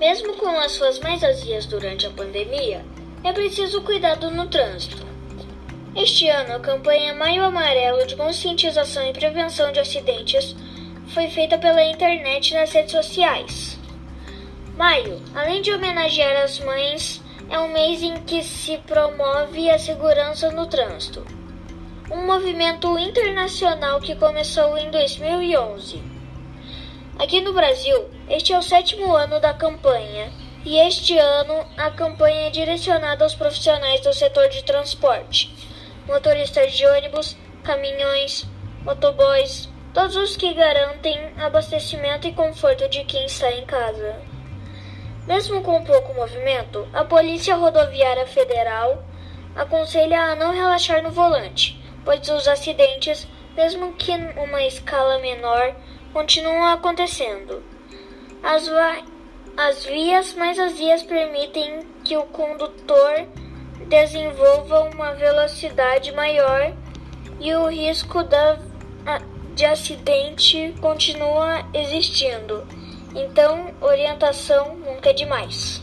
Mesmo com as ruas mais vazias durante a pandemia, é preciso cuidado no trânsito. Este ano, a campanha Maio Amarelo de conscientização e prevenção de acidentes foi feita pela internet e nas redes sociais. Maio, além de homenagear as mães, é um mês em que se promove a segurança no trânsito. Um movimento internacional que começou em 2011. Aqui no Brasil, este é o sétimo ano da campanha e este ano a campanha é direcionada aos profissionais do setor de transporte, motoristas de ônibus, caminhões, motoboys, todos os que garantem abastecimento e conforto de quem está em casa. Mesmo com pouco movimento, a Polícia Rodoviária Federal aconselha a não relaxar no volante, pois os acidentes, mesmo que em uma escala menor, continuam acontecendo. As, as vias mais vazias permitem que o condutor desenvolva uma velocidade maior e o risco da, de acidente continua existindo. Então, orientação nunca é demais.